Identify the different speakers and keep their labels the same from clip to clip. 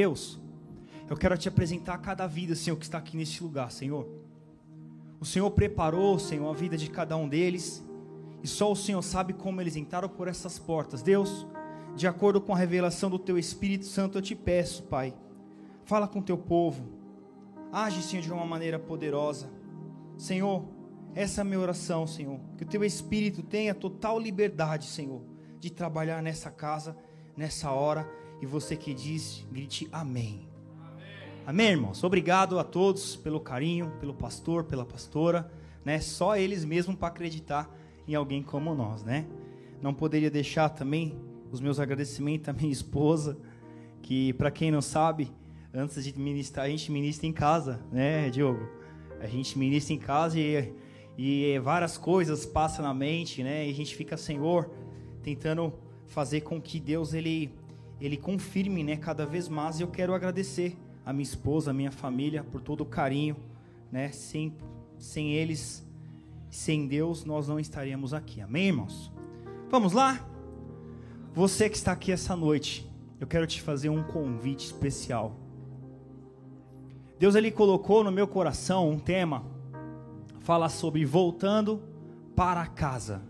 Speaker 1: Deus, eu quero te apresentar cada vida, Senhor, que está aqui neste lugar, Senhor. O Senhor preparou, Senhor, a vida de cada um deles, e só o Senhor sabe como eles entraram por essas portas. Deus, de acordo com a revelação do Teu Espírito Santo, eu te peço, Pai, fala com o Teu povo, age, Senhor, de uma maneira poderosa. Senhor, essa é a minha oração, Senhor, que o Teu Espírito tenha total liberdade, Senhor, de trabalhar nessa casa, nessa hora e você que diz, grite amém. amém. Amém, irmãos. Obrigado a todos pelo carinho, pelo pastor, pela pastora, né? Só eles mesmos para acreditar em alguém como nós, né? Não poderia deixar também os meus agradecimentos à minha esposa, que para quem não sabe, antes de ministrar, a gente ministra em casa, né, Diogo? A gente ministra em casa e, e várias coisas passam na mente, né? E a gente fica, Senhor, tentando fazer com que Deus ele ele confirme, né, cada vez mais. E eu quero agradecer a minha esposa, a minha família por todo o carinho, né? Sem sem eles, sem Deus, nós não estaríamos aqui. Amém, irmãos? Vamos lá? Você que está aqui essa noite, eu quero te fazer um convite especial. Deus ele colocou no meu coração um tema fala sobre voltando para casa.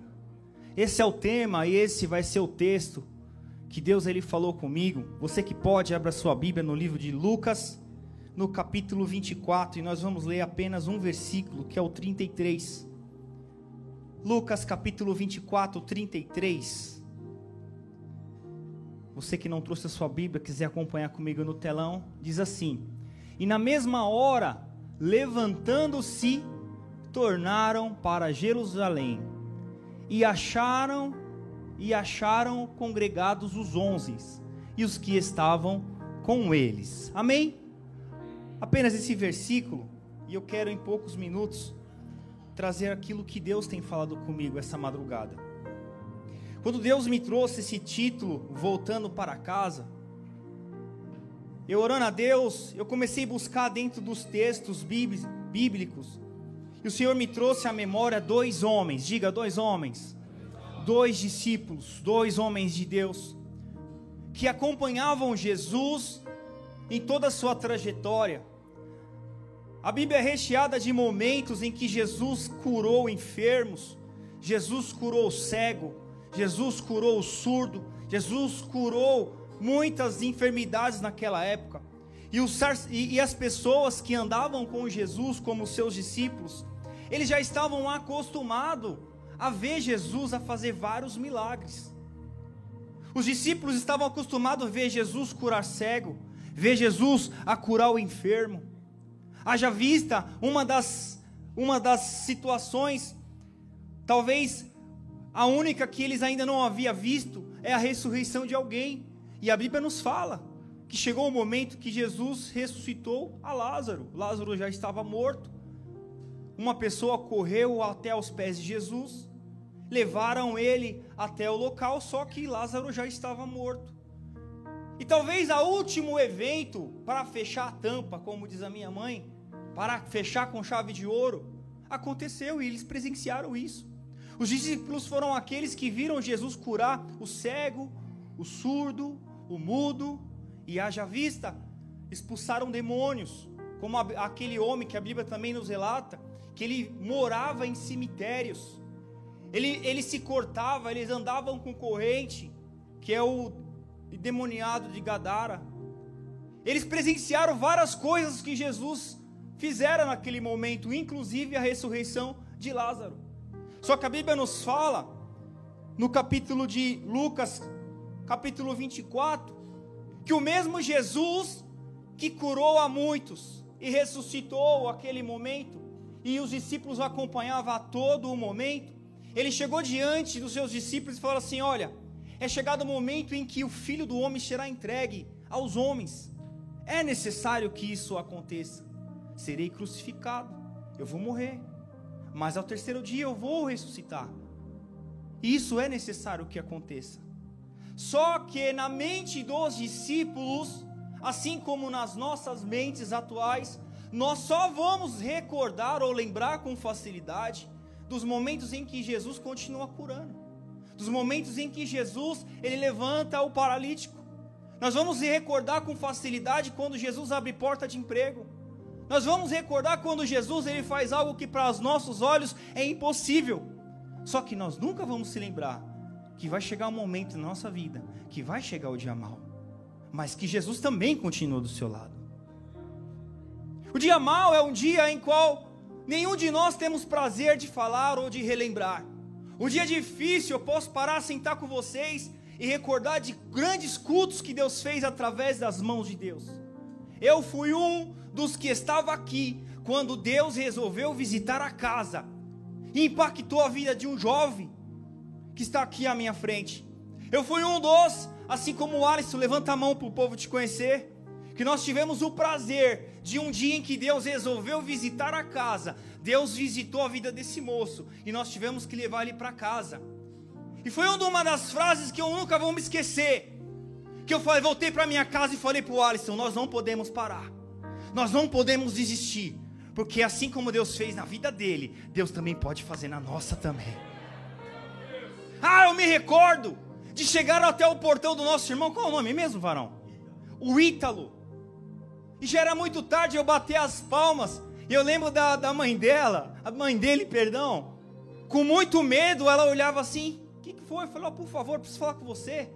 Speaker 1: Esse é o tema e esse vai ser o texto que Deus ele falou comigo. Você que pode, abra sua Bíblia no livro de Lucas, no capítulo 24, e nós vamos ler apenas um versículo, que é o 33. Lucas capítulo 24, 33. Você que não trouxe a sua Bíblia, quiser acompanhar comigo no telão, diz assim: E na mesma hora, levantando-se, tornaram para Jerusalém, e acharam e acharam congregados os onze e os que estavam com eles. Amém? Apenas esse versículo, e eu quero em poucos minutos trazer aquilo que Deus tem falado comigo essa madrugada. Quando Deus me trouxe esse título, voltando para casa, eu orando a Deus, eu comecei a buscar dentro dos textos bíblicos, e o Senhor me trouxe à memória dois homens, diga dois homens, dois discípulos, dois homens de Deus, que acompanhavam Jesus em toda a sua trajetória. A Bíblia é recheada de momentos em que Jesus curou enfermos, Jesus curou o cego, Jesus curou o surdo, Jesus curou muitas enfermidades naquela época. E, os, e, e as pessoas que andavam com Jesus como seus discípulos, eles já estavam acostumados a ver Jesus a fazer vários milagres. Os discípulos estavam acostumados a ver Jesus curar cego, ver Jesus a curar o enfermo. Haja vista uma das, uma das situações, talvez a única que eles ainda não haviam visto, é a ressurreição de alguém. E a Bíblia nos fala que chegou o momento que Jesus ressuscitou a Lázaro. Lázaro já estava morto. Uma pessoa correu até aos pés de Jesus levaram ele até o local, só que Lázaro já estava morto. E talvez a último evento para fechar a tampa, como diz a minha mãe, para fechar com chave de ouro, aconteceu e eles presenciaram isso. Os discípulos foram aqueles que viram Jesus curar o cego, o surdo, o mudo, e haja vista, expulsaram demônios, como aquele homem que a Bíblia também nos relata, que ele morava em cemitérios ele, ele se cortava, eles andavam com corrente, que é o demoniado de Gadara. Eles presenciaram várias coisas que Jesus fizera naquele momento, inclusive a ressurreição de Lázaro. Só que a Bíblia nos fala, no capítulo de Lucas, capítulo 24, que o mesmo Jesus que curou a muitos e ressuscitou aquele momento, e os discípulos acompanhavam a todo o momento, ele chegou diante dos seus discípulos e falou assim: Olha, é chegado o momento em que o filho do homem será entregue aos homens. É necessário que isso aconteça. Serei crucificado, eu vou morrer, mas ao terceiro dia eu vou ressuscitar. Isso é necessário que aconteça. Só que na mente dos discípulos, assim como nas nossas mentes atuais, nós só vamos recordar ou lembrar com facilidade dos momentos em que Jesus continua curando, dos momentos em que Jesus ele levanta o paralítico, Nós vamos recordar com facilidade quando Jesus abre porta de emprego. Nós vamos recordar quando Jesus ele faz algo que para os nossos olhos é impossível. Só que nós nunca vamos se lembrar que vai chegar um momento na nossa vida que vai chegar o dia mal, mas que Jesus também continua do seu lado. O dia mal é um dia em qual nenhum de nós temos prazer de falar ou de relembrar. O dia difícil, eu posso parar, sentar com vocês e recordar de grandes cultos que Deus fez através das mãos de Deus. Eu fui um dos que estava aqui quando Deus resolveu visitar a casa e impactou a vida de um jovem que está aqui à minha frente. Eu fui um dos, assim como o Alisson, levanta a mão para o povo te conhecer, que nós tivemos o prazer de um dia em que Deus resolveu visitar a casa. Deus visitou a vida desse moço e nós tivemos que levar ele para casa. E foi uma das frases que eu nunca vou me esquecer. Que eu falei, voltei para minha casa e falei para o Alisson: nós não podemos parar, nós não podemos desistir, porque assim como Deus fez na vida dele, Deus também pode fazer na nossa também. Ah, eu me recordo de chegar até o portão do nosso irmão, qual é o nome mesmo, varão? O Ítalo. E já era muito tarde, eu bati as palmas. E eu lembro da, da mãe dela, a mãe dele, perdão. Com muito medo, ela olhava assim: O que, que foi? Falei: oh, Por favor, preciso falar com você.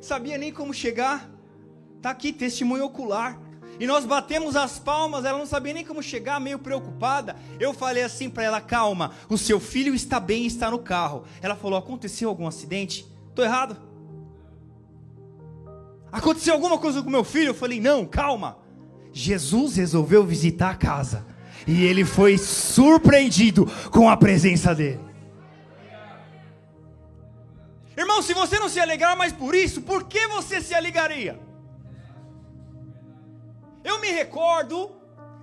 Speaker 1: Sabia nem como chegar. Está aqui, testemunho ocular. E nós batemos as palmas, ela não sabia nem como chegar, meio preocupada. Eu falei assim para ela: calma, o seu filho está bem está no carro. Ela falou: aconteceu algum acidente? Estou errado? Aconteceu alguma coisa com meu filho? Eu falei: não, calma. Jesus resolveu visitar a casa. E ele foi surpreendido com a presença dele. Irmão, se você não se alegrar mais por isso, por que você se alegraria? Eu me recordo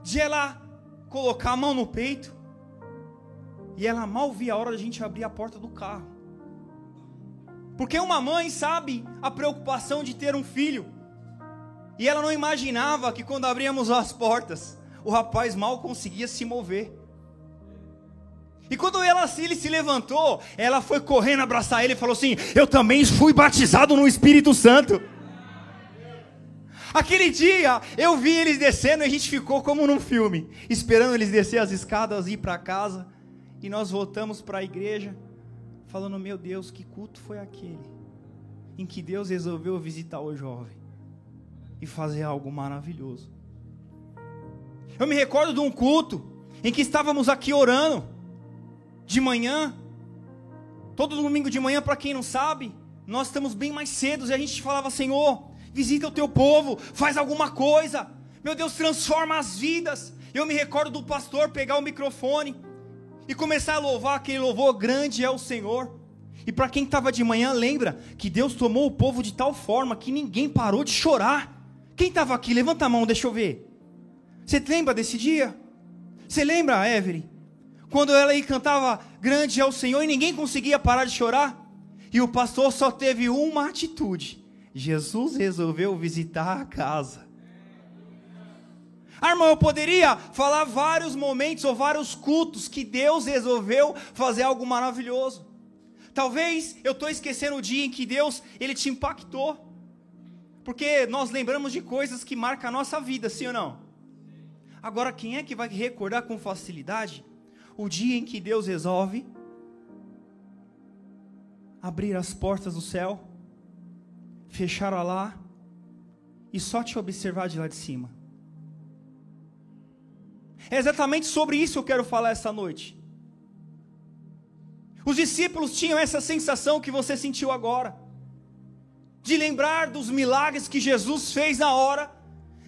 Speaker 1: de ela colocar a mão no peito e ela mal via a hora da gente abrir a porta do carro. Porque uma mãe sabe a preocupação de ter um filho. E ela não imaginava que quando abríamos as portas, o rapaz mal conseguia se mover. E quando ela, ele se levantou, ela foi correndo abraçar ele e falou assim: Eu também fui batizado no Espírito Santo. Aquele dia eu vi eles descendo e a gente ficou como num filme, esperando eles descer as escadas e ir para casa. E nós voltamos para a igreja, falando: Meu Deus, que culto foi aquele? Em que Deus resolveu visitar o jovem e fazer algo maravilhoso. Eu me recordo de um culto em que estávamos aqui orando, de manhã, todo domingo de manhã, para quem não sabe, nós estamos bem mais cedo e a gente falava: Senhor visita o teu povo, faz alguma coisa. Meu Deus, transforma as vidas. Eu me recordo do pastor pegar o microfone e começar a louvar aquele louvor grande é o Senhor. E para quem estava de manhã, lembra que Deus tomou o povo de tal forma que ninguém parou de chorar. Quem estava aqui? Levanta a mão, deixa eu ver. Você lembra desse dia? Você lembra, Evelyn? Quando ela aí cantava Grande é o Senhor e ninguém conseguia parar de chorar? E o pastor só teve uma atitude. Jesus resolveu visitar a casa. Ah, irmão, eu poderia falar vários momentos ou vários cultos que Deus resolveu fazer algo maravilhoso. Talvez eu estou esquecendo o dia em que Deus ele te impactou. Porque nós lembramos de coisas que marcam a nossa vida, sim ou não? Agora, quem é que vai recordar com facilidade o dia em que Deus resolve abrir as portas do céu? fechar lá e só te observar de lá de cima. É exatamente sobre isso que eu quero falar essa noite. Os discípulos tinham essa sensação que você sentiu agora, de lembrar dos milagres que Jesus fez na hora,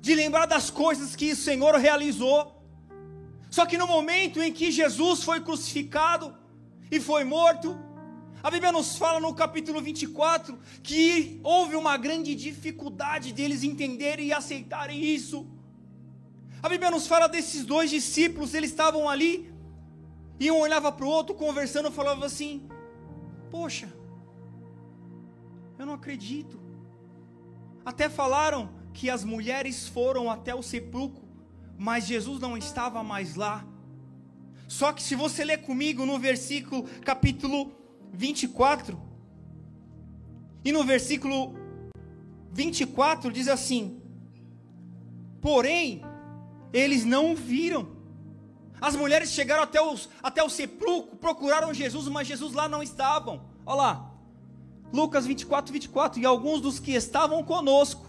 Speaker 1: de lembrar das coisas que o Senhor realizou. Só que no momento em que Jesus foi crucificado e foi morto, a Bíblia nos fala no capítulo 24 que houve uma grande dificuldade deles entenderem e aceitarem isso. A Bíblia nos fala desses dois discípulos, eles estavam ali, e um olhava para o outro, conversando, falava assim: Poxa, eu não acredito. Até falaram que as mulheres foram até o sepulcro, mas Jesus não estava mais lá. Só que se você ler comigo no versículo, capítulo 24. E no versículo 24 diz assim: Porém, eles não o viram. As mulheres chegaram até, os, até o sepulcro, procuraram Jesus, mas Jesus lá não estavam. Olha lá, Lucas 24, 24. E alguns dos que estavam conosco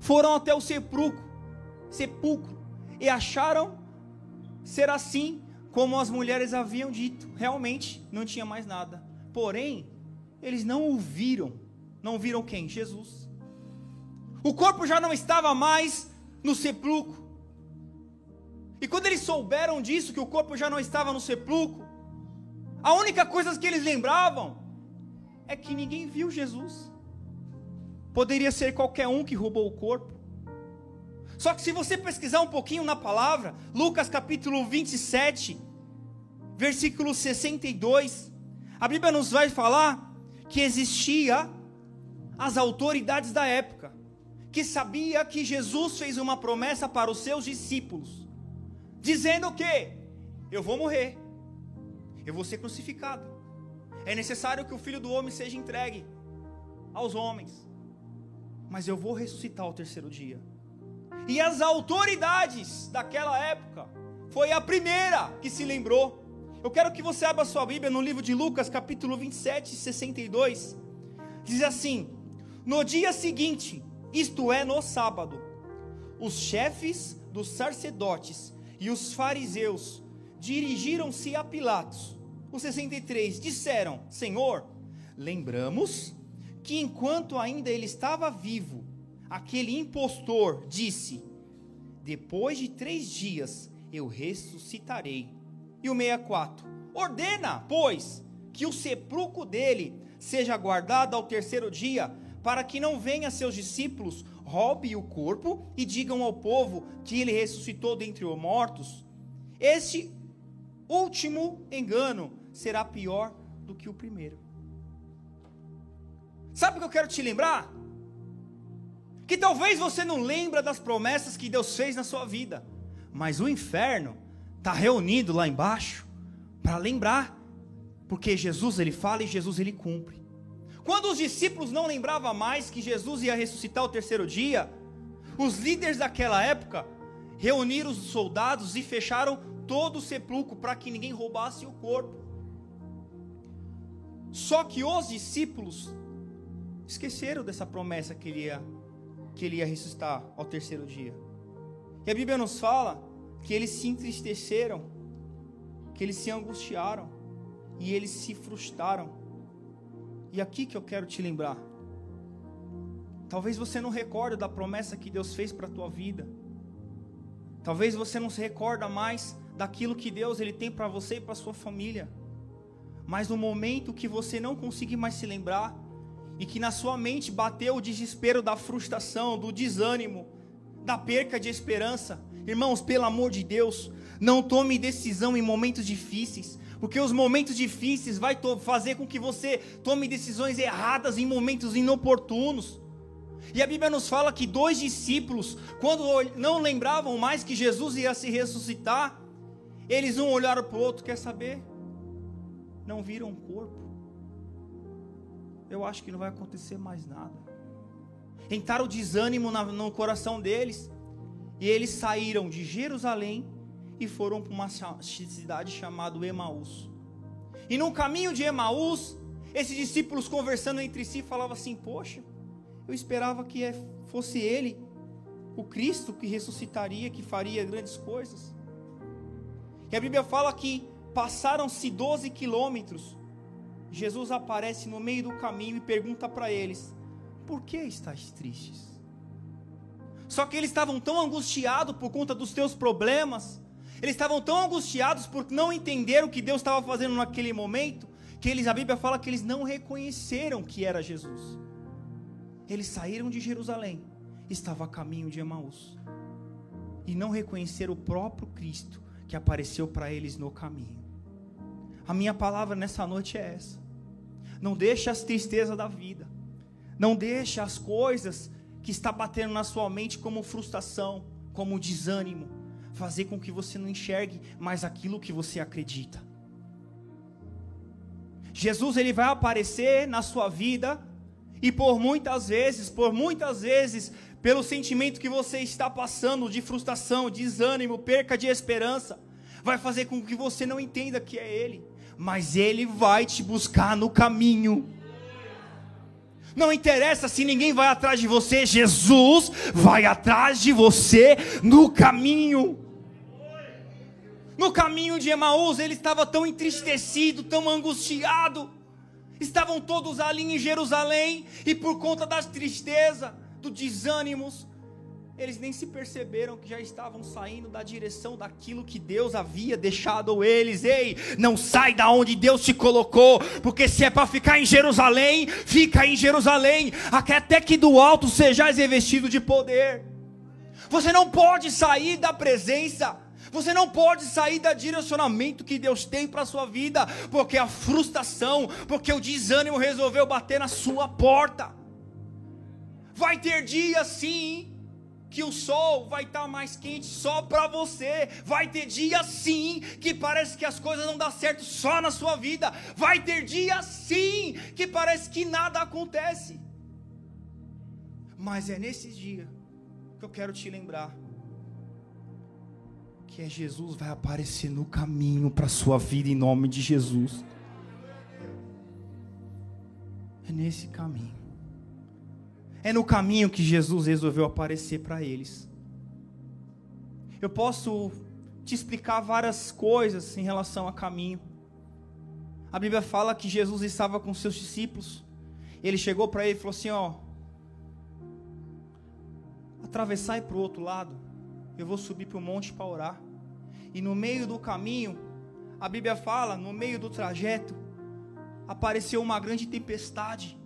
Speaker 1: foram até o sepulcro, sepulcro e acharam ser assim como as mulheres haviam dito. Realmente não tinha mais nada. Porém, eles não o viram. Não viram quem? Jesus. O corpo já não estava mais no sepulcro. E quando eles souberam disso, que o corpo já não estava no sepulcro, a única coisa que eles lembravam é que ninguém viu Jesus. Poderia ser qualquer um que roubou o corpo. Só que se você pesquisar um pouquinho na palavra, Lucas capítulo 27, versículo 62, a Bíblia nos vai falar que existia as autoridades da época, que sabia que Jesus fez uma promessa para os seus discípulos, dizendo que eu vou morrer, eu vou ser crucificado, é necessário que o filho do homem seja entregue aos homens, mas eu vou ressuscitar ao terceiro dia. E as autoridades daquela época foi a primeira que se lembrou. Eu quero que você abra sua Bíblia no livro de Lucas, capítulo 27, 62. Diz assim: No dia seguinte, isto é, no sábado, os chefes dos sacerdotes e os fariseus dirigiram-se a Pilatos. O 63 disseram: Senhor, lembramos que enquanto ainda ele estava vivo, aquele impostor disse: Depois de três dias eu ressuscitarei. E o 64: Ordena, pois, que o sepulcro dele seja guardado ao terceiro dia, para que não venha seus discípulos, roube o corpo e digam ao povo que ele ressuscitou dentre os mortos. Este último engano será pior do que o primeiro. Sabe o que eu quero te lembrar? Que talvez você não lembra das promessas que Deus fez na sua vida, mas o inferno está reunido lá embaixo para lembrar, porque Jesus ele fala e Jesus ele cumpre. Quando os discípulos não lembravam mais que Jesus ia ressuscitar o terceiro dia, os líderes daquela época reuniram os soldados e fecharam todo o sepulcro para que ninguém roubasse o corpo. Só que os discípulos esqueceram dessa promessa que ele ia, que ele ia ressuscitar ao terceiro dia. E a Bíblia nos fala que eles se entristeceram, que eles se angustiaram e eles se frustraram. E aqui que eu quero te lembrar. Talvez você não recorde da promessa que Deus fez para a tua vida. Talvez você não se recorda mais daquilo que Deus ele tem para você e para sua família. Mas no momento que você não conseguir mais se lembrar, e que na sua mente bateu o desespero da frustração, do desânimo, da perca de esperança, irmãos, pelo amor de Deus, não tome decisão em momentos difíceis, porque os momentos difíceis vai fazer com que você tome decisões erradas em momentos inoportunos. E a Bíblia nos fala que dois discípulos, quando não lembravam mais que Jesus ia se ressuscitar, eles um olharam para o outro, quer saber? não viram o corpo, eu acho que não vai acontecer mais nada. Entraram o desânimo no coração deles, e eles saíram de Jerusalém e foram para uma cidade chamada Emaús. E no caminho de Emaús, esses discípulos conversando entre si falavam assim: Poxa, eu esperava que é, fosse ele, o Cristo, que ressuscitaria, que faria grandes coisas. E a Bíblia fala que Passaram-se 12 quilômetros. Jesus aparece no meio do caminho e pergunta para eles: Por que estáis tristes? Só que eles estavam tão angustiados por conta dos teus problemas, eles estavam tão angustiados por não entender o que Deus estava fazendo naquele momento, que eles, a Bíblia fala que eles não reconheceram que era Jesus. Eles saíram de Jerusalém, estava a caminho de Emaús, e não reconheceram o próprio Cristo que apareceu para eles no caminho. A minha palavra nessa noite é essa. Não deixe as tristezas da vida. Não deixe as coisas que está batendo na sua mente como frustração, como desânimo, fazer com que você não enxergue mais aquilo que você acredita. Jesus ele vai aparecer na sua vida E por muitas vezes, por muitas vezes, pelo sentimento que você está passando de frustração, desânimo, perca de esperança, vai fazer com que você não entenda que é Ele, mas Ele vai te buscar no caminho. Não interessa se ninguém vai atrás de você, Jesus vai atrás de você no caminho. No caminho de Emaús, ele estava tão entristecido, tão angustiado. Estavam todos ali em Jerusalém, e por conta da tristeza, do desânimos, eles nem se perceberam que já estavam saindo da direção daquilo que Deus havia deixado eles. Ei, não sai da onde Deus te colocou, porque se é para ficar em Jerusalém, fica em Jerusalém, até que do alto sejais revestido de poder. Você não pode sair da presença. Você não pode sair do direcionamento que Deus tem para a sua vida, porque a frustração, porque o desânimo resolveu bater na sua porta. Vai ter dias sim que o sol vai estar tá mais quente só para você. Vai ter dia sim que parece que as coisas não dão certo só na sua vida. Vai ter dia sim que parece que nada acontece. Mas é nesses dias que eu quero te lembrar que é Jesus vai aparecer no caminho para a sua vida em nome de Jesus. É nesse caminho. É no caminho que Jesus resolveu aparecer para eles. Eu posso te explicar várias coisas em relação a caminho. A Bíblia fala que Jesus estava com seus discípulos. Ele chegou para ele e falou assim: Ó, atravessar para o outro lado. Eu vou subir para o monte para orar. E no meio do caminho, a Bíblia fala, no meio do trajeto, apareceu uma grande tempestade.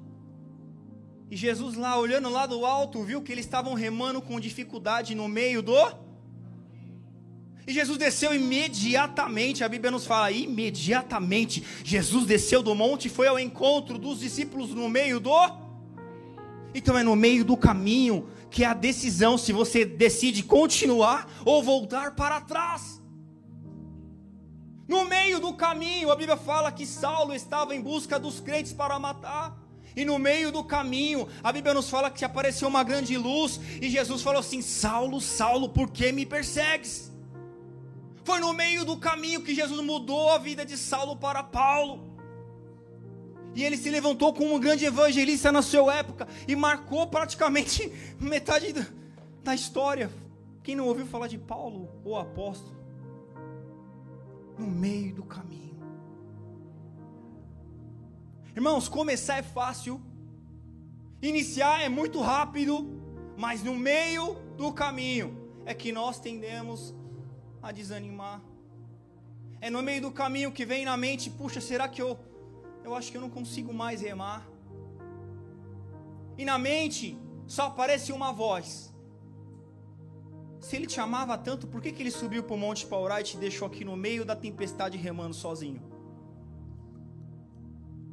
Speaker 1: E Jesus lá olhando lá do alto, viu que eles estavam remando com dificuldade no meio do e Jesus desceu imediatamente, a Bíblia nos fala, imediatamente, Jesus desceu do monte e foi ao encontro dos discípulos no meio do. Então é no meio do caminho que é a decisão se você decide continuar ou voltar para trás. No meio do caminho, a Bíblia fala que Saulo estava em busca dos crentes para matar. E no meio do caminho, a Bíblia nos fala que apareceu uma grande luz e Jesus falou assim: Saulo, Saulo, por que me persegues? Foi no meio do caminho que Jesus mudou a vida de Saulo para Paulo. E ele se levantou como um grande evangelista na sua época e marcou praticamente metade da história. Quem não ouviu falar de Paulo, o apóstolo? No meio do caminho. Irmãos, começar é fácil, iniciar é muito rápido, mas no meio do caminho é que nós tendemos a desanimar. É no meio do caminho que vem na mente, puxa, será que eu eu acho que eu não consigo mais remar? E na mente só aparece uma voz. Se ele te amava tanto, por que, que ele subiu para o monte orar e te deixou aqui no meio da tempestade remando sozinho?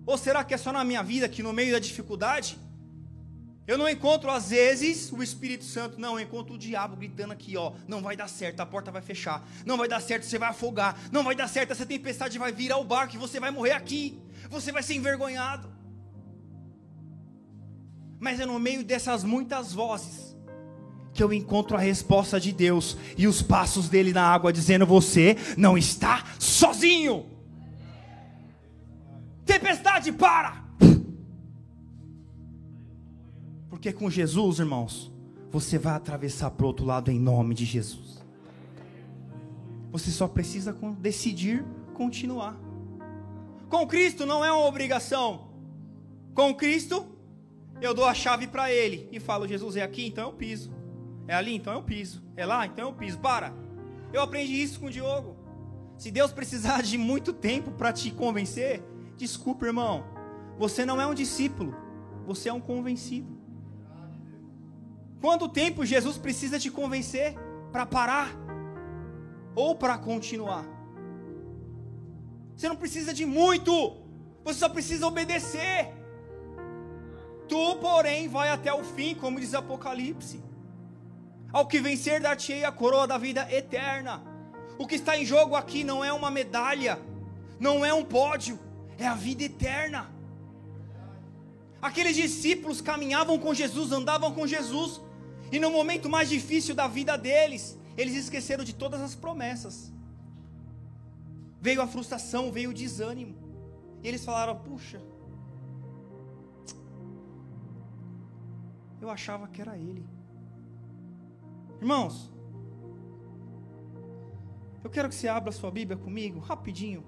Speaker 1: Ou será que é só na minha vida que no meio da dificuldade eu não encontro às vezes o Espírito Santo, não, eu encontro o diabo gritando aqui, ó, não vai dar certo, a porta vai fechar, não vai dar certo, você vai afogar, não vai dar certo, essa tempestade vai virar o barco e você vai morrer aqui, você vai ser envergonhado. Mas é no meio dessas muitas vozes que eu encontro a resposta de Deus e os passos dele na água dizendo: você não está sozinho. Tempestade, para! Porque com Jesus, irmãos, você vai atravessar para o outro lado em nome de Jesus. Você só precisa decidir continuar. Com Cristo não é uma obrigação. Com Cristo, eu dou a chave para Ele e falo: Jesus é aqui, então eu piso. É ali, então eu piso. É lá, então eu piso. Para. Eu aprendi isso com o Diogo. Se Deus precisar de muito tempo para te convencer, Desculpa, irmão. Você não é um discípulo, você é um convencido. Quanto tempo Jesus precisa te convencer para parar ou para continuar? Você não precisa de muito, você só precisa obedecer. Tu, porém, vai até o fim, como diz Apocalipse. Ao que vencer, dar-te-ei a coroa da vida eterna. O que está em jogo aqui não é uma medalha, não é um pódio, é a vida eterna. Aqueles discípulos caminhavam com Jesus, andavam com Jesus, e no momento mais difícil da vida deles, eles esqueceram de todas as promessas. Veio a frustração, veio o desânimo. E eles falaram: Puxa, eu achava que era ele. Irmãos, eu quero que você abra sua Bíblia comigo, rapidinho.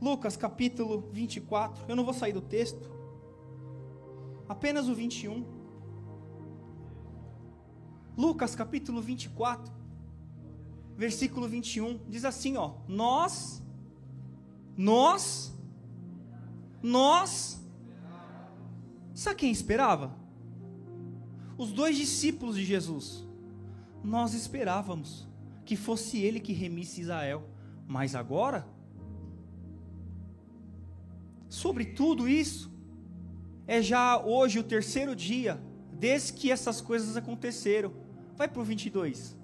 Speaker 1: Lucas capítulo 24. Eu não vou sair do texto. Apenas o 21. Lucas capítulo 24, versículo 21. Diz assim, ó: Nós nós nós Sabe quem esperava? Os dois discípulos de Jesus. Nós esperávamos que fosse ele que remisse Israel, mas agora sobre tudo isso, é já hoje o terceiro dia desde que essas coisas aconteceram. Vai para o 22.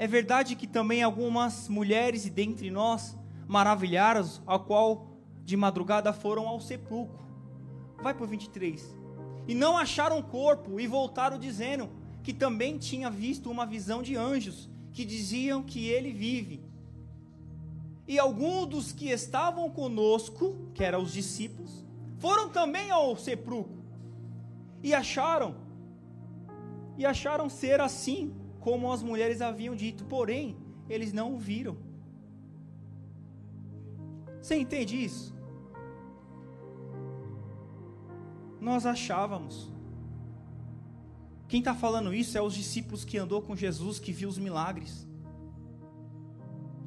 Speaker 1: É verdade que também algumas mulheres dentre nós maravilharam, ao qual de madrugada foram ao sepulcro. Vai para o 23. E não acharam corpo e voltaram dizendo que também tinha visto uma visão de anjos que diziam que ele vive. E alguns dos que estavam conosco, que eram os discípulos, foram também ao sepulcro e acharam e acharam ser assim como as mulheres haviam dito, porém eles não o viram. Você entende isso? Nós achávamos. Quem está falando isso é os discípulos que andou com Jesus, que viu os milagres.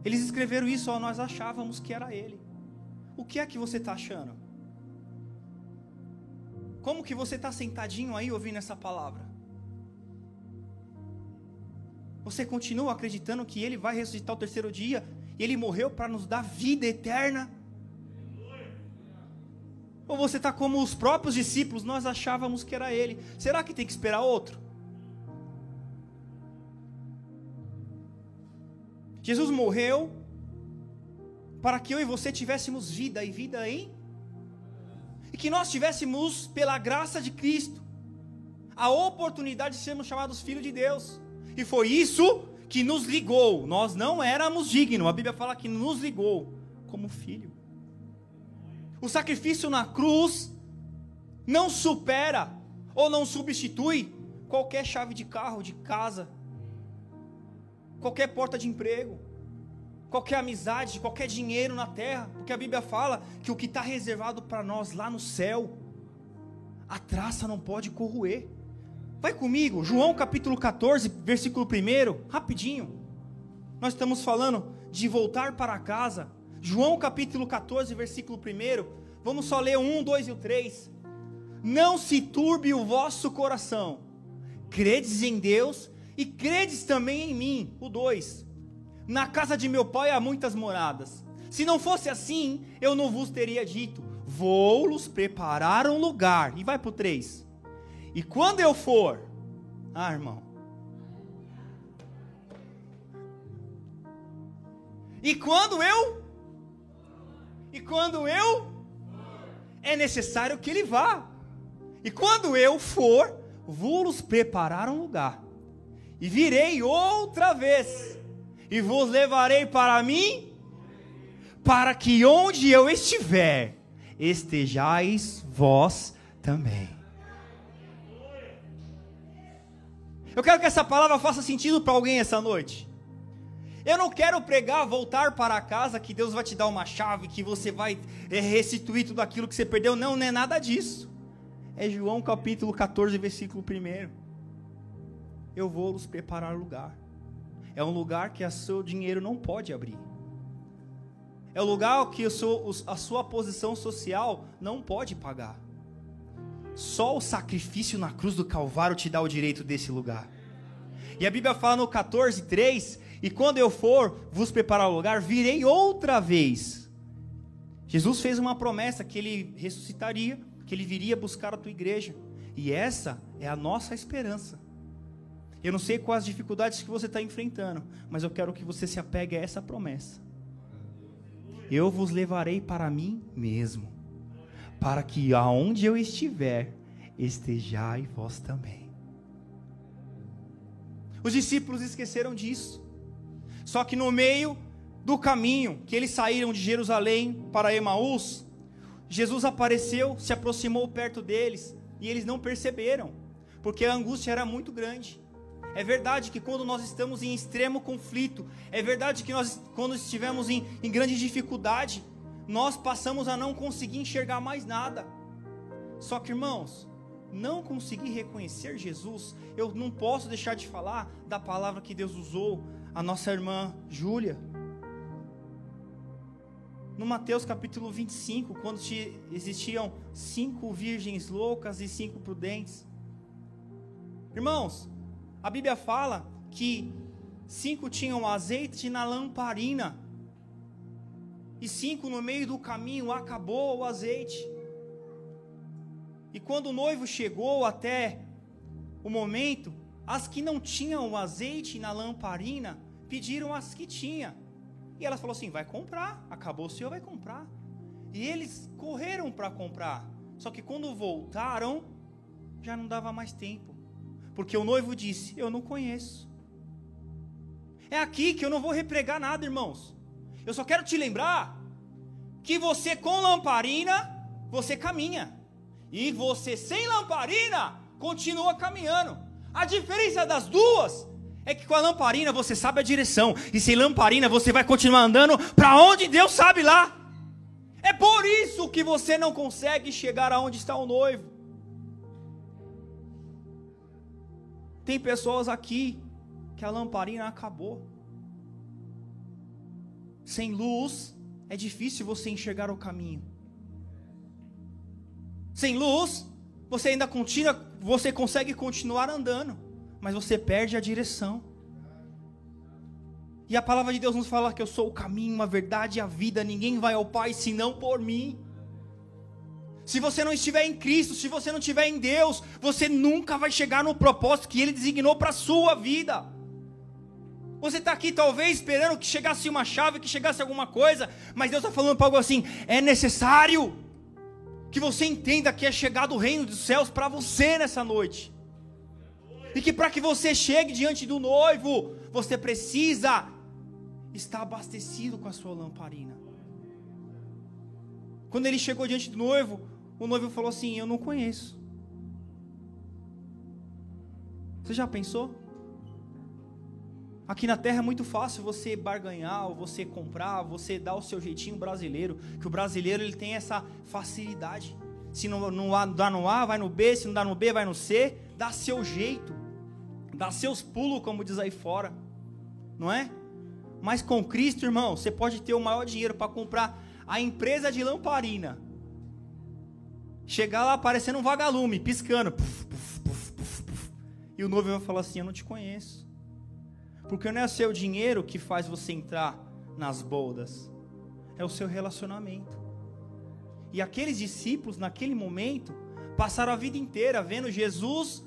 Speaker 1: Eles escreveram isso, ó, nós achávamos que era ele. O que é que você está achando? Como que você está sentadinho aí ouvindo essa palavra? Você continua acreditando que ele vai ressuscitar o terceiro dia e ele morreu para nos dar vida eterna? Ou você está como os próprios discípulos, nós achávamos que era ele. Será que tem que esperar outro? Jesus morreu para que eu e você tivéssemos vida e vida em e que nós tivéssemos pela graça de Cristo a oportunidade de sermos chamados filhos de Deus. E foi isso que nos ligou. Nós não éramos dignos. A Bíblia fala que nos ligou como filho. O sacrifício na cruz não supera ou não substitui qualquer chave de carro, de casa, qualquer porta de emprego, qualquer amizade, qualquer dinheiro na terra, porque a Bíblia fala que o que está reservado para nós lá no céu, a traça não pode corroer. Vai comigo, João capítulo 14, versículo 1, rapidinho. Nós estamos falando de voltar para casa. João capítulo 14, versículo 1. Vamos só ler o 1, 2 e o 3. Não se turbe o vosso coração. Credes em Deus e credes também em mim. O 2. Na casa de meu pai há muitas moradas. Se não fosse assim, eu não vos teria dito: Vou-los preparar um lugar. E vai para o 3. E quando eu for, ah, irmão. E quando eu? E quando eu? É necessário que ele vá. E quando eu for, vou-los preparar um lugar e virei outra vez, e vos levarei para mim, para que onde eu estiver, estejais vós também. Eu quero que essa palavra faça sentido para alguém essa noite. Eu não quero pregar voltar para casa que Deus vai te dar uma chave, que você vai é, restituir tudo aquilo que você perdeu. Não, não é nada disso. É João capítulo 14, versículo 1 eu vou nos preparar lugar. É um lugar que o seu dinheiro não pode abrir. É um lugar que seu, a sua posição social não pode pagar. Só o sacrifício na cruz do Calvário te dá o direito desse lugar. E a Bíblia fala no 14, 3: E quando eu for vos preparar o lugar, virei outra vez. Jesus fez uma promessa que ele ressuscitaria, que ele viria buscar a tua igreja. E essa é a nossa esperança. Eu não sei quais dificuldades que você está enfrentando, mas eu quero que você se apegue a essa promessa. Eu vos levarei para mim mesmo, para que aonde eu estiver, estejai vós também. Os discípulos esqueceram disso. Só que no meio do caminho que eles saíram de Jerusalém para Emaús, Jesus apareceu, se aproximou perto deles e eles não perceberam, porque a angústia era muito grande. É verdade que quando nós estamos em extremo conflito, é verdade que nós, quando estivemos em, em grande dificuldade, nós passamos a não conseguir enxergar mais nada. Só que, irmãos, não conseguir reconhecer Jesus, eu não posso deixar de falar da palavra que Deus usou a nossa irmã Júlia. No Mateus capítulo 25, quando existiam cinco virgens loucas e cinco prudentes. Irmãos, a Bíblia fala que cinco tinham azeite na lamparina, e cinco no meio do caminho acabou o azeite. E quando o noivo chegou até o momento, as que não tinham o azeite na lamparina pediram as que tinha. E ela falou assim: vai comprar, acabou o senhor, vai comprar. E eles correram para comprar. Só que quando voltaram, já não dava mais tempo. Porque o noivo disse: Eu não conheço. É aqui que eu não vou repregar nada, irmãos. Eu só quero te lembrar que você com lamparina, você caminha. E você sem lamparina, continua caminhando. A diferença das duas é que com a lamparina você sabe a direção, e sem lamparina você vai continuar andando para onde Deus sabe lá. É por isso que você não consegue chegar aonde está o noivo. Tem pessoas aqui que a lamparina acabou. Sem luz é difícil você enxergar o caminho. Sem luz, você ainda continua, você consegue continuar andando, mas você perde a direção. E a palavra de Deus nos fala que eu sou o caminho, a verdade e a vida, ninguém vai ao Pai senão por mim. Se você não estiver em Cristo, se você não estiver em Deus, você nunca vai chegar no propósito que Ele designou para a sua vida. Você está aqui talvez esperando que chegasse uma chave, que chegasse alguma coisa, mas Deus está falando para algo assim: é necessário que você entenda que é chegado o reino dos céus para você nessa noite. E que para que você chegue diante do noivo, você precisa estar abastecido com a sua lamparina. Quando ele chegou diante do noivo, o noivo falou assim: Eu não conheço. Você já pensou? Aqui na terra é muito fácil você barganhar, você comprar, você dar o seu jeitinho brasileiro, que o brasileiro ele tem essa facilidade. Se não, não dá no A, vai no B, se não dá no B, vai no C, dá seu jeito, dá seus pulos, como diz aí fora, não é? Mas com Cristo, irmão, você pode ter o maior dinheiro para comprar a empresa de lamparina. Chegar lá parecendo um vagalume, piscando. E o noivo vai falar assim: Eu não te conheço. Porque não é o seu dinheiro que faz você entrar nas boldas, é o seu relacionamento. E aqueles discípulos, naquele momento, passaram a vida inteira vendo Jesus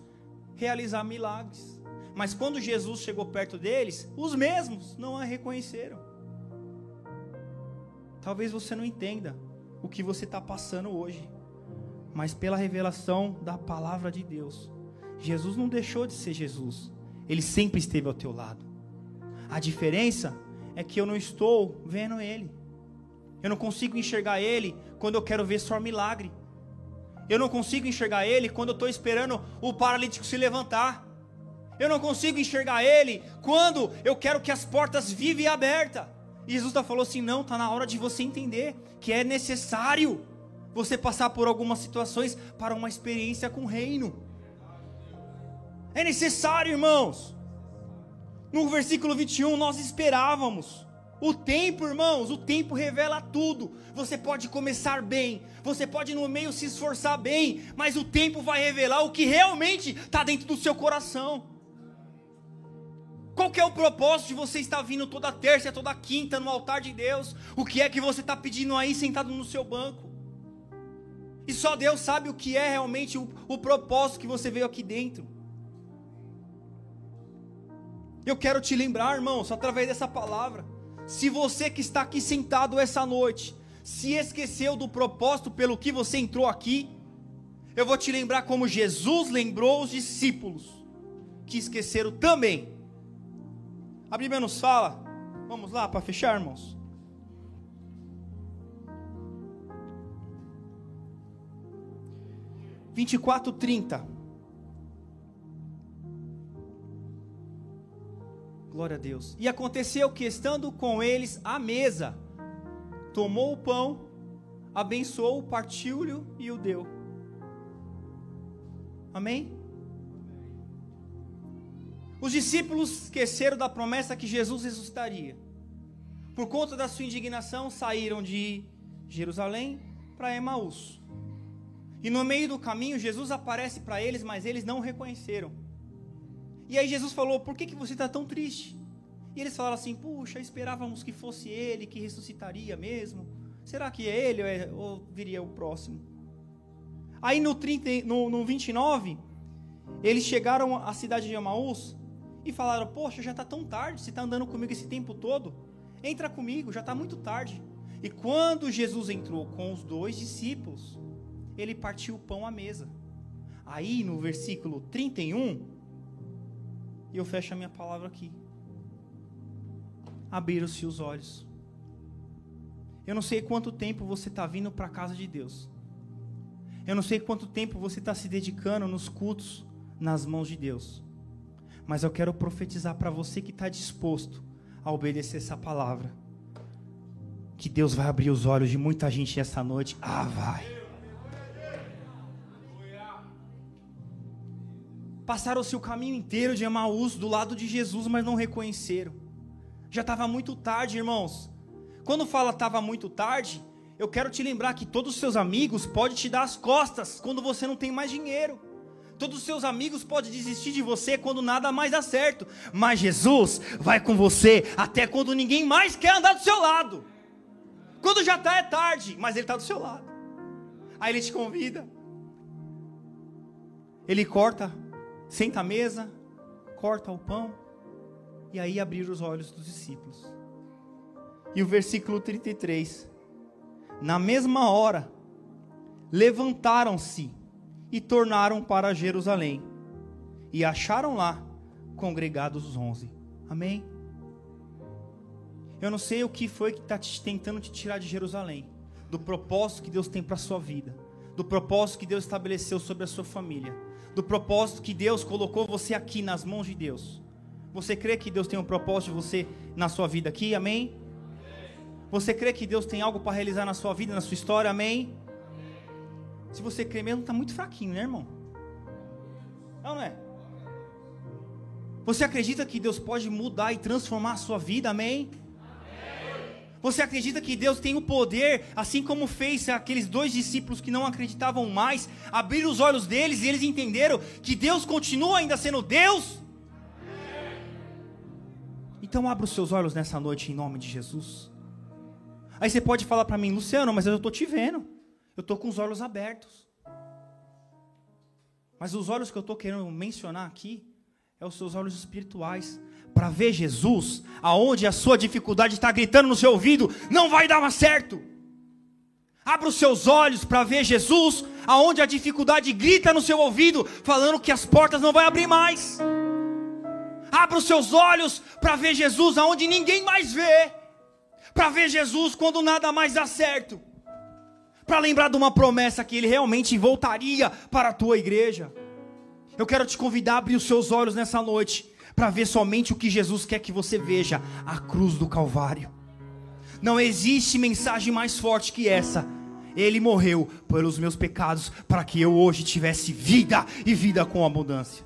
Speaker 1: realizar milagres. Mas quando Jesus chegou perto deles, os mesmos não a reconheceram. Talvez você não entenda o que você está passando hoje, mas pela revelação da palavra de Deus, Jesus não deixou de ser Jesus, ele sempre esteve ao teu lado. A diferença é que eu não estou vendo Ele. Eu não consigo enxergar Ele quando eu quero ver só milagre. Eu não consigo enxergar Ele quando eu estou esperando o paralítico se levantar. Eu não consigo enxergar Ele quando eu quero que as portas vivem abertas. E Jesus tá falou assim: não, está na hora de você entender que é necessário você passar por algumas situações para uma experiência com o reino. É necessário, irmãos. No versículo 21, nós esperávamos. O tempo, irmãos, o tempo revela tudo. Você pode começar bem, você pode no meio se esforçar bem, mas o tempo vai revelar o que realmente está dentro do seu coração. Qual que é o propósito de você estar vindo toda terça, toda quinta no altar de Deus? O que é que você está pedindo aí sentado no seu banco? E só Deus sabe o que é realmente o, o propósito que você veio aqui dentro. Eu quero te lembrar, irmãos, através dessa palavra. Se você que está aqui sentado essa noite, se esqueceu do propósito pelo que você entrou aqui, eu vou te lembrar como Jesus lembrou os discípulos, que esqueceram também. A Bíblia nos fala, vamos lá para fechar, irmãos. Vinte e quatro, trinta. Glória a Deus. E aconteceu que, estando com eles à mesa, tomou o pão, abençoou, partiu-lhe e o deu. Amém? Os discípulos esqueceram da promessa que Jesus ressuscitaria. Por conta da sua indignação, saíram de Jerusalém para Emaús. E no meio do caminho, Jesus aparece para eles, mas eles não o reconheceram. E aí Jesus falou: Por que, que você está tão triste? E eles falaram assim: Puxa, esperávamos que fosse ele que ressuscitaria mesmo. Será que é ele ou, é, ou viria o próximo? Aí no, 30, no, no 29, eles chegaram à cidade de Emaús e falaram: Poxa, já está tão tarde, você está andando comigo esse tempo todo? Entra comigo, já está muito tarde. E quando Jesus entrou com os dois discípulos, ele partiu o pão à mesa. Aí no versículo 31, e eu fecho a minha palavra aqui. Abriram-se os olhos. Eu não sei quanto tempo você está vindo para a casa de Deus. Eu não sei quanto tempo você está se dedicando nos cultos nas mãos de Deus. Mas eu quero profetizar para você que está disposto a obedecer essa palavra. Que Deus vai abrir os olhos de muita gente essa noite. Ah, vai. Passaram-se o caminho inteiro de Emaús do lado de Jesus, mas não reconheceram. Já estava muito tarde, irmãos. Quando fala estava muito tarde, eu quero te lembrar que todos os seus amigos podem te dar as costas quando você não tem mais dinheiro. Todos os seus amigos podem desistir de você quando nada mais dá certo. Mas Jesus vai com você até quando ninguém mais quer andar do seu lado. Quando já está é tarde, mas Ele está do seu lado. Aí Ele te convida. Ele corta senta à mesa, corta o pão, e aí abrir os olhos dos discípulos. E o versículo 33: Na mesma hora, levantaram-se e tornaram para Jerusalém, e acharam lá congregados os onze. Amém? Eu não sei o que foi que está tentando te tirar de Jerusalém, do propósito que Deus tem para a sua vida, do propósito que Deus estabeleceu sobre a sua família do propósito que Deus colocou você aqui nas mãos de Deus. Você crê que Deus tem um propósito de você na sua vida aqui? Amém? Você crê que Deus tem algo para realizar na sua vida, na sua história? Amém? Se você crê mesmo, está muito fraquinho, né, irmão? Não, não é? Você acredita que Deus pode mudar e transformar a sua vida? Amém? Você acredita que Deus tem o poder, assim como fez aqueles dois discípulos que não acreditavam mais, abrir os olhos deles e eles entenderam que Deus continua ainda sendo Deus? Então abra os seus olhos nessa noite em nome de Jesus. Aí você pode falar para mim, Luciano, mas eu estou te vendo. Eu estou com os olhos abertos. Mas os olhos que eu estou querendo mencionar aqui é os seus olhos espirituais para ver Jesus, aonde a sua dificuldade está gritando no seu ouvido, não vai dar mais certo. Abra os seus olhos para ver Jesus, aonde a dificuldade grita no seu ouvido, falando que as portas não vão abrir mais. Abra os seus olhos para ver Jesus, aonde ninguém mais vê. Para ver Jesus quando nada mais dá certo. Para lembrar de uma promessa que ele realmente voltaria para a tua igreja. Eu quero te convidar a abrir os seus olhos nessa noite para ver somente o que Jesus quer que você veja a cruz do Calvário. Não existe mensagem mais forte que essa. Ele morreu pelos meus pecados para que eu hoje tivesse vida e vida com abundância.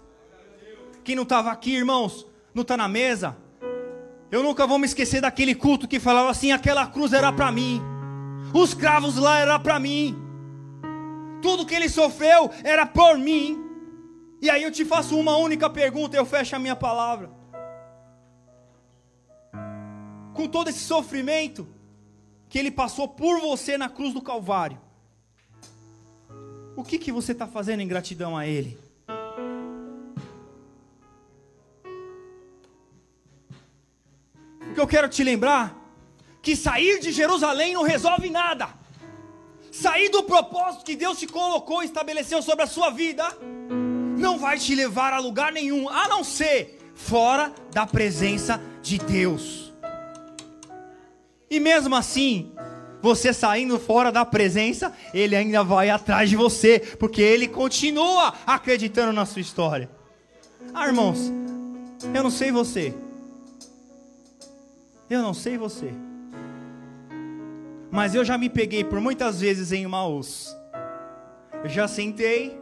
Speaker 1: Quem não estava aqui, irmãos, não está na mesa. Eu nunca vou me esquecer daquele culto que falava assim: aquela cruz era para mim, os cravos lá era para mim, tudo que ele sofreu era por mim. E aí eu te faço uma única pergunta e eu fecho a minha palavra. Com todo esse sofrimento que ele passou por você na cruz do Calvário, o que, que você está fazendo em gratidão a ele? Porque eu quero te lembrar que sair de Jerusalém não resolve nada. Sair do propósito que Deus te colocou e estabeleceu sobre a sua vida não vai te levar a lugar nenhum, a não ser fora da presença de Deus. E mesmo assim, você saindo fora da presença, ele ainda vai atrás de você, porque ele continua acreditando na sua história. Ah, irmãos, eu não sei você. Eu não sei você. Mas eu já me peguei por muitas vezes em Maús. Eu já sentei,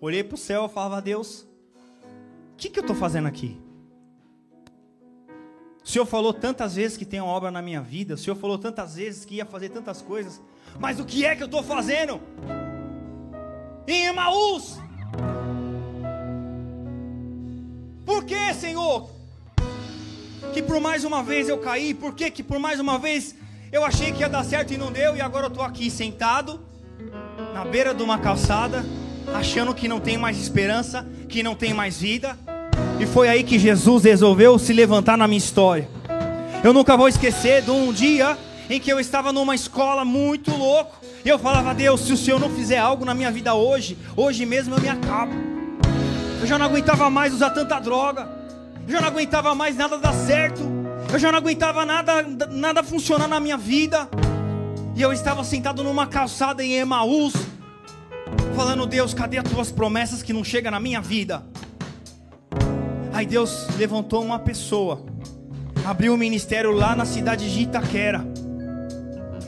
Speaker 1: olhei para o céu e falava: Deus, o que, que eu estou fazendo aqui? O Senhor falou tantas vezes que tem uma obra na minha vida, o Senhor falou tantas vezes que ia fazer tantas coisas, mas o que é que eu estou fazendo? Em Emaús. Por que, Senhor? Que por mais uma vez eu caí, por que que por mais uma vez eu achei que ia dar certo e não deu, e agora eu estou aqui sentado, na beira de uma calçada, achando que não tem mais esperança, que não tem mais vida. E foi aí que Jesus resolveu se levantar na minha história. Eu nunca vou esquecer de um dia em que eu estava numa escola muito louco. E eu falava, Deus, se o Senhor não fizer algo na minha vida hoje, hoje mesmo eu me acabo. Eu já não aguentava mais usar tanta droga. Eu já não aguentava mais nada dar certo. Eu já não aguentava nada, nada funcionar na minha vida. E eu estava sentado numa calçada em Emaús, falando: Deus, cadê as tuas promessas que não chegam na minha vida? Aí Deus levantou uma pessoa, abriu um ministério lá na cidade de Itaquera,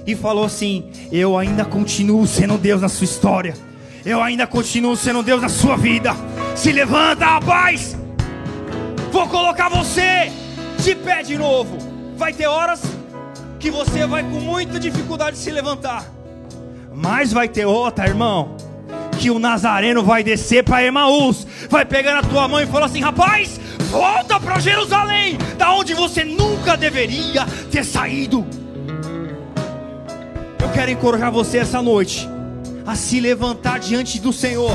Speaker 1: e falou assim: Eu ainda continuo sendo Deus na sua história, eu ainda continuo sendo Deus na sua vida. Se levanta, rapaz! Vou colocar você de pé de novo. Vai ter horas que você vai com muita dificuldade de se levantar. Mas vai ter outra, irmão, que o Nazareno vai descer para Emaús, vai pegar na tua mão e falar assim: rapaz, volta para Jerusalém, da onde você nunca deveria ter saído. Eu quero encorajar você essa noite a se levantar diante do Senhor.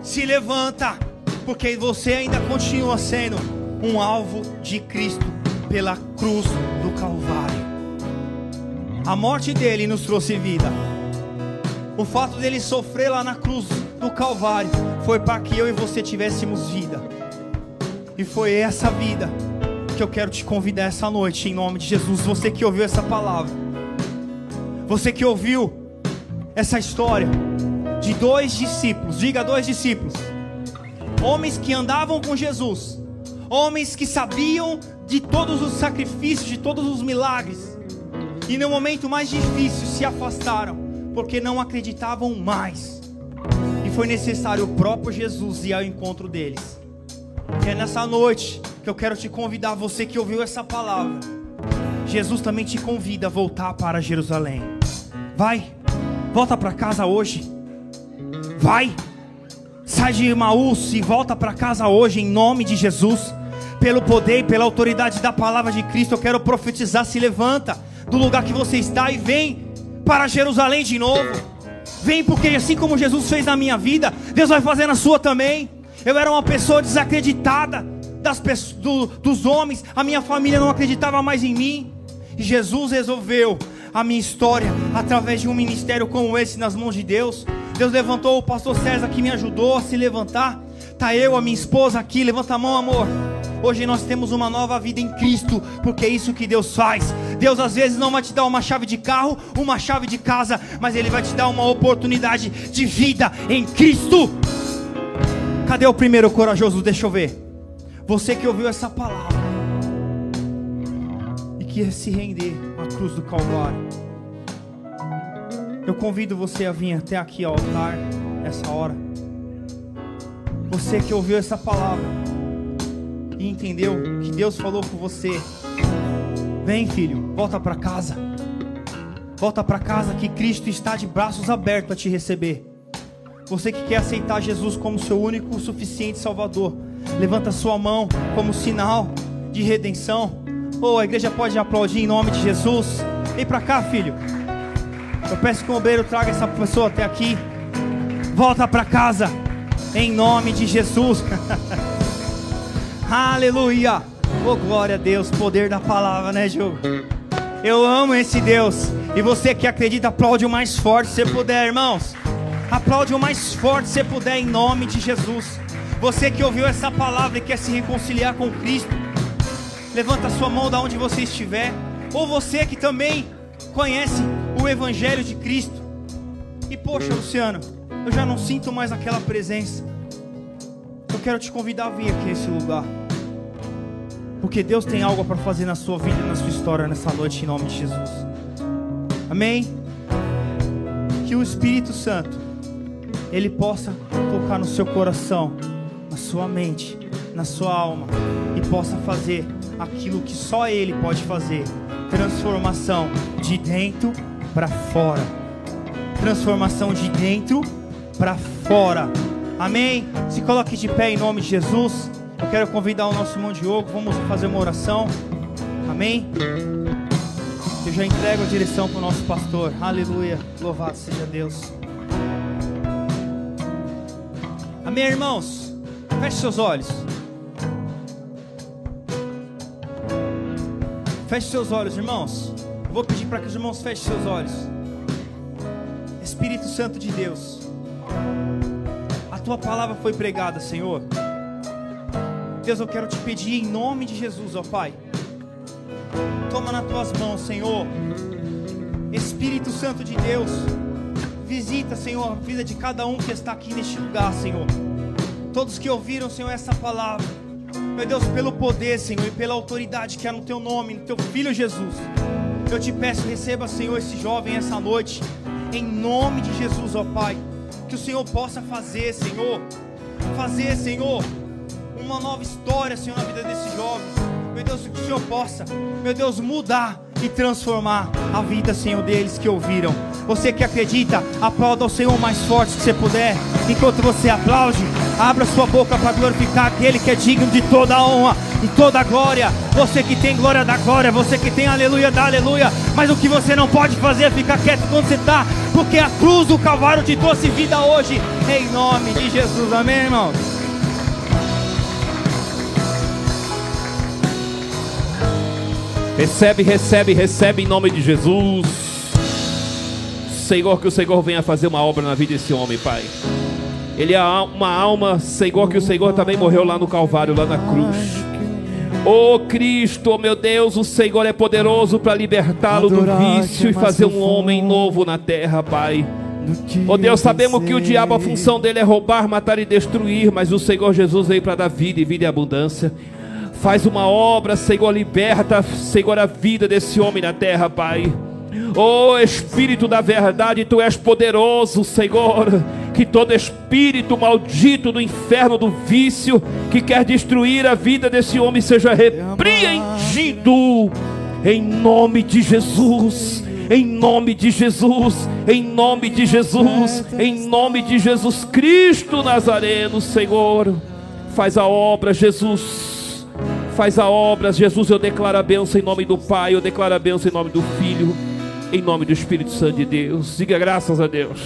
Speaker 1: Se levanta, porque você ainda continua sendo um alvo de Cristo pela cruz do Calvário. A morte dele nos trouxe vida. O fato dele sofrer lá na cruz do Calvário foi para que eu e você tivéssemos vida. E foi essa vida que eu quero te convidar essa noite, em nome de Jesus. Você que ouviu essa palavra, você que ouviu essa história de dois discípulos, diga dois discípulos, homens que andavam com Jesus. Homens que sabiam de todos os sacrifícios, de todos os milagres, e no momento mais difícil se afastaram, porque não acreditavam mais, e foi necessário o próprio Jesus ir ao encontro deles. E é nessa noite que eu quero te convidar, você que ouviu essa palavra. Jesus também te convida a voltar para Jerusalém. Vai, volta para casa hoje. Vai, sai de Maús e volta para casa hoje em nome de Jesus pelo poder e pela autoridade da palavra de Cristo, eu quero profetizar: se levanta do lugar que você está e vem para Jerusalém de novo. Vem, porque assim como Jesus fez na minha vida, Deus vai fazer na sua também. Eu era uma pessoa desacreditada das do, dos homens, a minha família não acreditava mais em mim. E Jesus resolveu a minha história através de um ministério como esse nas mãos de Deus. Deus levantou o pastor César que me ajudou a se levantar. Tá eu, a minha esposa aqui, levanta a mão, amor. Hoje nós temos uma nova vida em Cristo, porque é isso que Deus faz. Deus às vezes não vai te dar uma chave de carro, uma chave de casa, mas Ele vai te dar uma oportunidade de vida em Cristo. Cadê o primeiro corajoso? Deixa eu ver. Você que ouviu essa palavra e que se render à cruz do Calvário. Eu convido você a vir até aqui ao altar nessa hora. Você que ouviu essa palavra e entendeu que Deus falou com você. Vem, filho, volta para casa. Volta para casa que Cristo está de braços abertos a te receber. Você que quer aceitar Jesus como seu único suficiente Salvador, levanta sua mão como sinal de redenção. Ou oh, a igreja pode aplaudir em nome de Jesus. Vem para cá, filho. Eu peço que o obreiro traga essa pessoa até aqui. Volta para casa, em nome de Jesus. Aleluia. Oh, glória a Deus. Poder da palavra, né, Ju? Eu amo esse Deus. E você que acredita, aplaude o mais forte se puder, irmãos. Aplaude o mais forte se puder, em nome de Jesus. Você que ouviu essa palavra e quer se reconciliar com Cristo, levanta a sua mão da onde você estiver. Ou você que também conhece o Evangelho de Cristo. E poxa, Luciano, eu já não sinto mais aquela presença. Eu quero te convidar a vir aqui a esse lugar. Porque Deus tem algo para fazer na sua vida e na sua história nessa noite, em nome de Jesus. Amém? Que o Espírito Santo, Ele possa tocar no seu coração, na sua mente, na sua alma, e possa fazer aquilo que só Ele pode fazer transformação de dentro para fora. Transformação de dentro para fora. Amém? Se coloque de pé em nome de Jesus. Eu quero convidar o nosso irmão Diogo. Vamos fazer uma oração. Amém? Eu já entrego a direção para o nosso pastor. Aleluia. Louvado seja Deus. Amém, irmãos? Feche seus olhos. Feche seus olhos, irmãos. Eu vou pedir para que os irmãos fechem seus olhos. Espírito Santo de Deus, a tua palavra foi pregada, Senhor. Deus, eu quero te pedir em nome de Jesus, ó Pai. Toma nas tuas mãos, Senhor. Espírito Santo de Deus, visita, Senhor, a vida de cada um que está aqui neste lugar, Senhor. Todos que ouviram, Senhor, essa palavra. Meu Deus, pelo poder, Senhor, e pela autoridade que há no teu nome, no teu filho Jesus. Eu te peço, receba, Senhor, esse jovem essa noite, em nome de Jesus, ó Pai. Que o Senhor possa fazer, Senhor, fazer, Senhor, uma nova história, Senhor, na vida desse jovem. Meu Deus, que o Senhor possa, meu Deus, mudar e transformar a vida, Senhor, deles que ouviram. Você que acredita, aplauda o Senhor mais forte que você puder. Enquanto você aplaude, abra sua boca para glorificar aquele que é digno de toda a honra e toda a glória. Você que tem glória da glória, você que tem aleluia da aleluia. Mas o que você não pode fazer é ficar quieto quando você está, porque a cruz do Calvário te trouxe vida hoje, em nome de Jesus. Amém, irmãos?
Speaker 2: Recebe, recebe, recebe em nome de Jesus. Senhor, que o Senhor venha fazer uma obra na vida desse homem, Pai. Ele é uma alma, Senhor, que o Senhor também morreu lá no Calvário, lá na cruz. Oh Cristo, oh meu Deus, o Senhor é poderoso para libertá-lo do vício e fazer um homem novo na terra, Pai. Oh Deus, sabemos que o diabo, a função dele é roubar, matar e destruir, mas o Senhor Jesus veio para dar vida e vida em abundância. Faz uma obra, Senhor, liberta, Senhor, a vida desse homem na terra, Pai. Oh Espírito da verdade, Tu és poderoso, Senhor. Que todo espírito maldito do inferno, do vício, que quer destruir a vida desse homem, seja repreendido. Em nome de Jesus. Em nome de Jesus. Em nome de Jesus. Em nome de Jesus Cristo Nazareno, Senhor. Faz a obra, Jesus faz a obra. Jesus, eu declaro a bênção em nome do Pai, eu declaro a bênção em nome do Filho, em nome do Espírito Santo de Deus. Diga graças a Deus.